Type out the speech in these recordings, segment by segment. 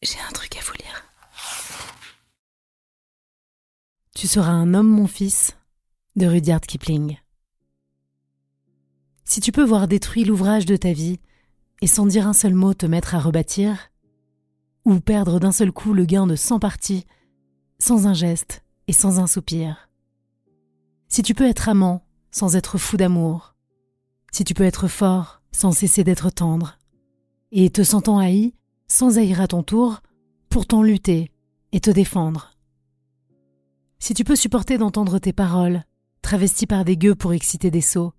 J'ai un truc à vous lire. Tu seras un homme, mon fils, de Rudyard Kipling. Si tu peux voir détruit l'ouvrage de ta vie et sans dire un seul mot te mettre à rebâtir, ou perdre d'un seul coup le gain de cent parties, sans un geste et sans un soupir. Si tu peux être amant sans être fou d'amour, si tu peux être fort sans cesser d'être tendre, et te sentant haï sans haïr à ton tour, pourtant lutter et te défendre. Si tu peux supporter d'entendre tes paroles, travesties par des gueux pour exciter des sots,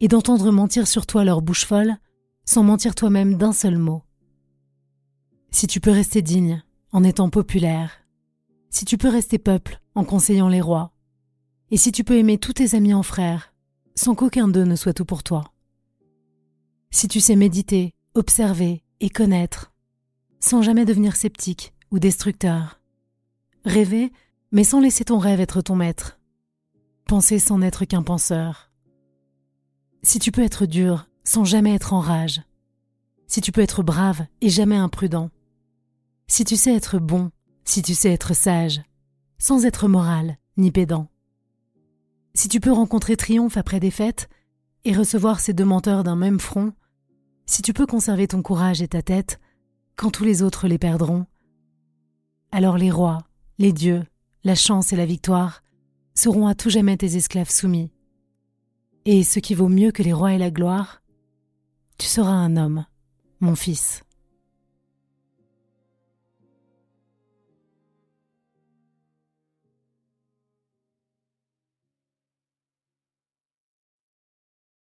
et d'entendre mentir sur toi leur bouche folle, sans mentir toi-même d'un seul mot. Si tu peux rester digne en étant populaire, si tu peux rester peuple en conseillant les rois, et si tu peux aimer tous tes amis en frères, sans qu'aucun d'eux ne soit tout pour toi. Si tu sais méditer, observer et connaître, sans jamais devenir sceptique ou destructeur. Rêver, mais sans laisser ton rêve être ton maître. Penser sans n'être qu'un penseur. Si tu peux être dur sans jamais être en rage. Si tu peux être brave et jamais imprudent. Si tu sais être bon, si tu sais être sage, sans être moral ni pédant. Si tu peux rencontrer triomphe après défaite et recevoir ces deux menteurs d'un même front, si tu peux conserver ton courage et ta tête quand tous les autres les perdront, alors les rois, les dieux, la chance et la victoire seront à tout jamais tes esclaves soumis. Et ce qui vaut mieux que les rois et la gloire, tu seras un homme, mon fils.